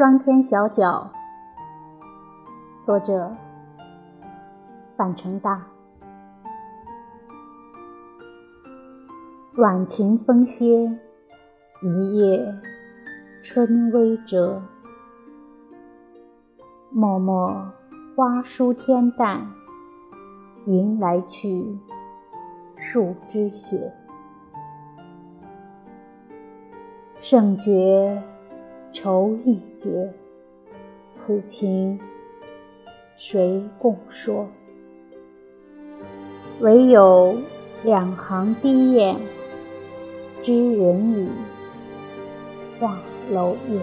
霜天小角，作者范成大。晚晴风歇，一夜春微折。脉脉花疏天淡，云来去，树知雪。胜觉愁欲绝，此情谁共说？唯有两行低咽，知人语，画楼月。